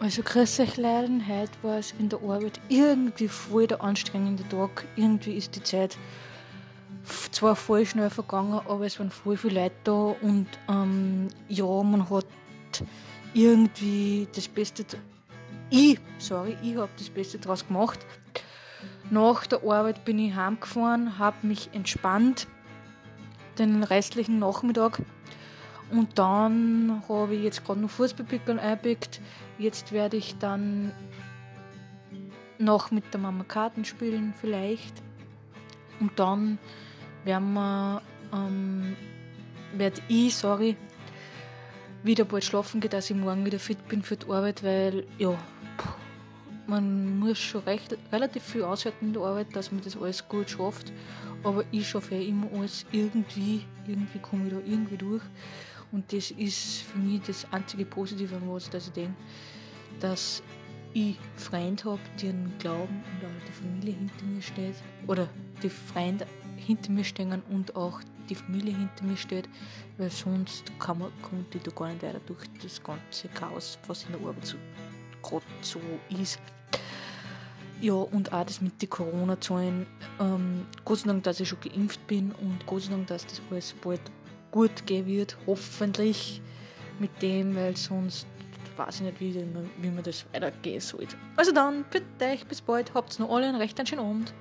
Also grüß euch Leiden, heute war es in der Arbeit irgendwie voll der anstrengende Tag. Irgendwie ist die Zeit zwar voll schnell vergangen, aber es waren voll viele Leute da und ähm, ja, man hat irgendwie das Beste, ich, sorry, ich habe das Beste daraus gemacht. Nach der Arbeit bin ich heimgefahren, habe mich entspannt den restlichen Nachmittag und dann habe ich jetzt gerade noch Fußballpickeln eingepickt. Jetzt werde ich dann noch mit der Mama Karten spielen vielleicht. Und dann werden wir, ähm, werde ich, sorry, wieder bald schlafen gehen, dass ich morgen wieder fit bin für die Arbeit, weil ja, man muss schon recht, relativ viel aushalten in der Arbeit, dass man das alles gut schafft. Aber ich schaffe ja immer alles irgendwie, irgendwie komme ich da irgendwie durch. Und das ist für mich das einzige Positive an was, dass ich denke, dass ich Freunde habe, die einen glauben und auch die Familie hinter mir steht. Oder die Freunde hinter mir stehen und auch die Familie hinter mir steht, weil sonst kann man, kommt ich da gar nicht weiter durch das ganze Chaos, was in der Arbeit so gerade so ist. Ja, und auch das mit den Corona-Zahlen. Ähm, Gott sei Dank, dass ich schon geimpft bin und Gott sei Dank, dass das alles bald gut gehen wird, hoffentlich mit dem, weil sonst weiß ich nicht, wie, wie man das weitergehen soll. Also dann, bitte euch, bis bald, habt noch alle einen recht schönen Abend.